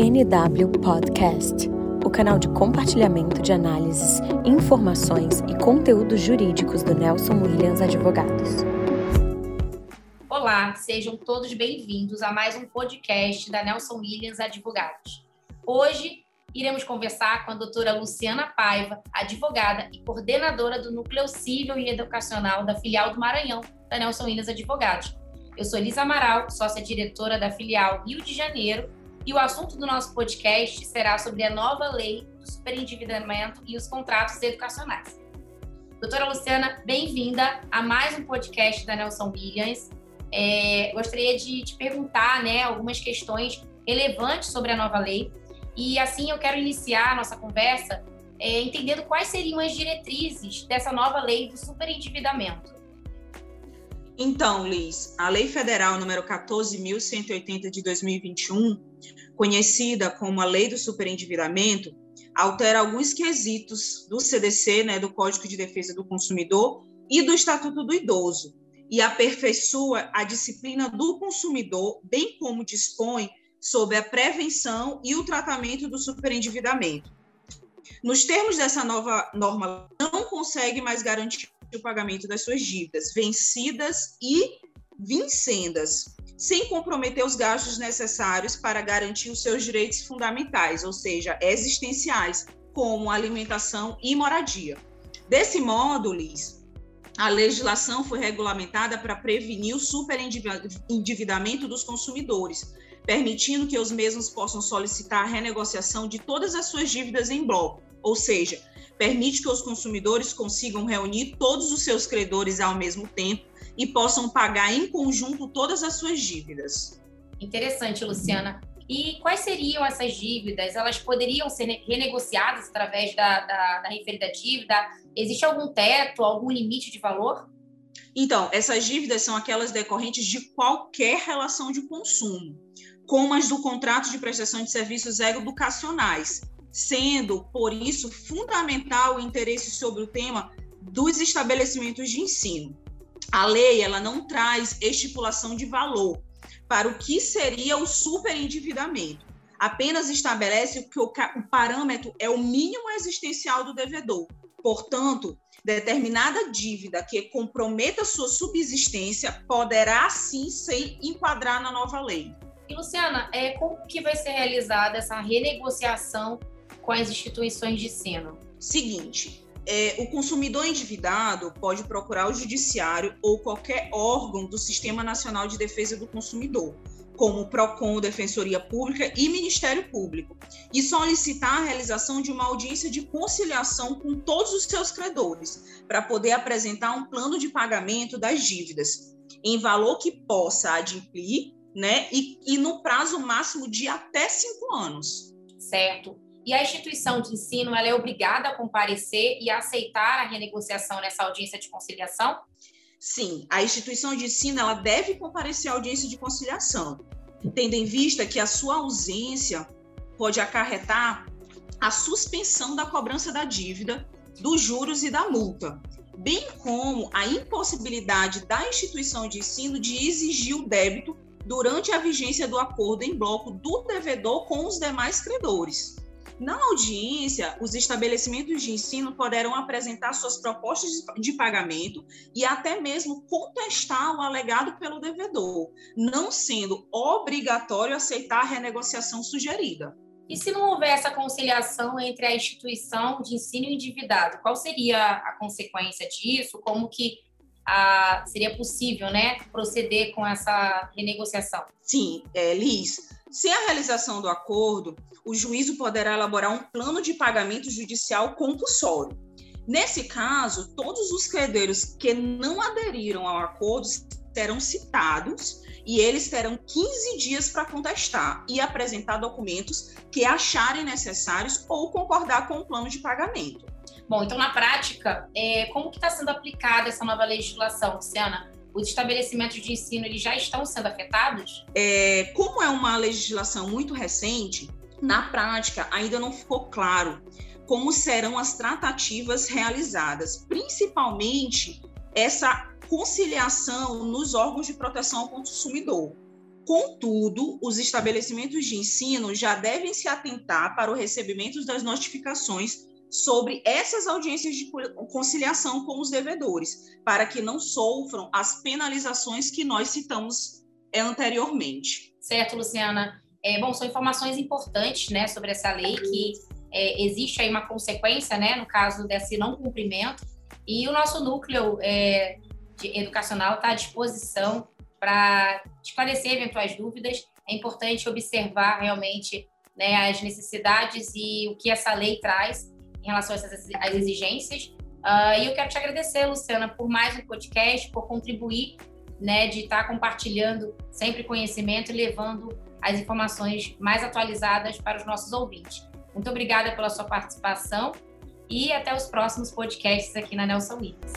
NW Podcast, o canal de compartilhamento de análises, informações e conteúdos jurídicos do Nelson Williams Advogados. Olá, sejam todos bem-vindos a mais um podcast da Nelson Williams Advogados. Hoje iremos conversar com a doutora Luciana Paiva, advogada e coordenadora do Núcleo Civil e Educacional da filial do Maranhão, da Nelson Williams Advogados. Eu sou Elisa Amaral, sócia-diretora da filial Rio de Janeiro e o assunto do nosso podcast será sobre a nova lei do superendividamento e os contratos educacionais. Doutora Luciana, bem-vinda a mais um podcast da Nelson Williams. É, gostaria de te perguntar né, algumas questões relevantes sobre a nova lei. E assim eu quero iniciar a nossa conversa é, entendendo quais seriam as diretrizes dessa nova lei do superendividamento. Então, Liz, a Lei Federal número 14.180 de 2021, conhecida como a Lei do Superendividamento, altera alguns quesitos do CDC, né, do Código de Defesa do Consumidor e do Estatuto do Idoso, e aperfeiçoa a disciplina do consumidor, bem como dispõe sobre a prevenção e o tratamento do superendividamento. Nos termos dessa nova norma, não consegue mais garantir o pagamento das suas dívidas vencidas e vincendas, sem comprometer os gastos necessários para garantir os seus direitos fundamentais, ou seja, existenciais, como alimentação e moradia. Desse modo, Liz, a legislação foi regulamentada para prevenir o superendividamento dos consumidores, permitindo que os mesmos possam solicitar a renegociação de todas as suas dívidas em bloco, ou seja, permite que os consumidores consigam reunir todos os seus credores ao mesmo tempo e possam pagar em conjunto todas as suas dívidas. Interessante, Luciana. E quais seriam essas dívidas? Elas poderiam ser renegociadas através da, da, da referida dívida? Existe algum teto, algum limite de valor? Então, essas dívidas são aquelas decorrentes de qualquer relação de consumo, como as do contrato de prestação de serviços educacionais, sendo, por isso, fundamental o interesse sobre o tema dos estabelecimentos de ensino. A lei ela não traz estipulação de valor para o que seria o superendividamento. Apenas estabelece que o, o parâmetro é o mínimo existencial do devedor. Portanto, determinada dívida que comprometa sua subsistência poderá sim se enquadrar na nova lei. E Luciana, é, como que vai ser realizada essa renegociação com as instituições de ensino? Seguinte, é, o consumidor endividado pode procurar o judiciário ou qualquer órgão do Sistema Nacional de Defesa do Consumidor, como o PROCON, Defensoria Pública e Ministério Público, e solicitar a realização de uma audiência de conciliação com todos os seus credores, para poder apresentar um plano de pagamento das dívidas, em valor que possa adimplir, né, e, e no prazo máximo de até cinco anos. Certo. E a instituição de ensino ela é obrigada a comparecer e aceitar a renegociação nessa audiência de conciliação? Sim, a instituição de ensino ela deve comparecer à audiência de conciliação, tendo em vista que a sua ausência pode acarretar a suspensão da cobrança da dívida, dos juros e da multa, bem como a impossibilidade da instituição de ensino de exigir o débito durante a vigência do acordo em bloco do devedor com os demais credores. Na audiência, os estabelecimentos de ensino poderão apresentar suas propostas de pagamento e até mesmo contestar o alegado pelo devedor, não sendo obrigatório aceitar a renegociação sugerida. E se não houver essa conciliação entre a instituição de ensino e o endividado, qual seria a consequência disso? Como que ah, seria possível né, proceder com essa renegociação? Sim, é, Liz. Sem a realização do acordo, o juízo poderá elaborar um plano de pagamento judicial compulsório. Nesse caso, todos os credores que não aderiram ao acordo serão citados e eles terão 15 dias para contestar e apresentar documentos que acharem necessários ou concordar com o plano de pagamento. Bom, então na prática, é, como que está sendo aplicada essa nova legislação, Luciana? Os estabelecimentos de ensino eles já estão sendo afetados? É, como é uma legislação muito recente, na prática ainda não ficou claro como serão as tratativas realizadas, principalmente essa conciliação nos órgãos de proteção ao consumidor. Contudo, os estabelecimentos de ensino já devem se atentar para o recebimento das notificações sobre essas audiências de conciliação com os devedores, para que não sofram as penalizações que nós citamos é, anteriormente. Certo, Luciana. É, bom, são informações importantes né, sobre essa lei, que é, existe aí uma consequência, né, no caso desse não cumprimento, e o nosso núcleo é, educacional está à disposição para esclarecer eventuais dúvidas. É importante observar realmente né, as necessidades e o que essa lei traz em relação a essas às exigências. Uh, e eu quero te agradecer, Luciana, por mais um podcast, por contribuir, né, de estar compartilhando sempre conhecimento e levando as informações mais atualizadas para os nossos ouvintes. Muito obrigada pela sua participação e até os próximos podcasts aqui na Nelson Williams.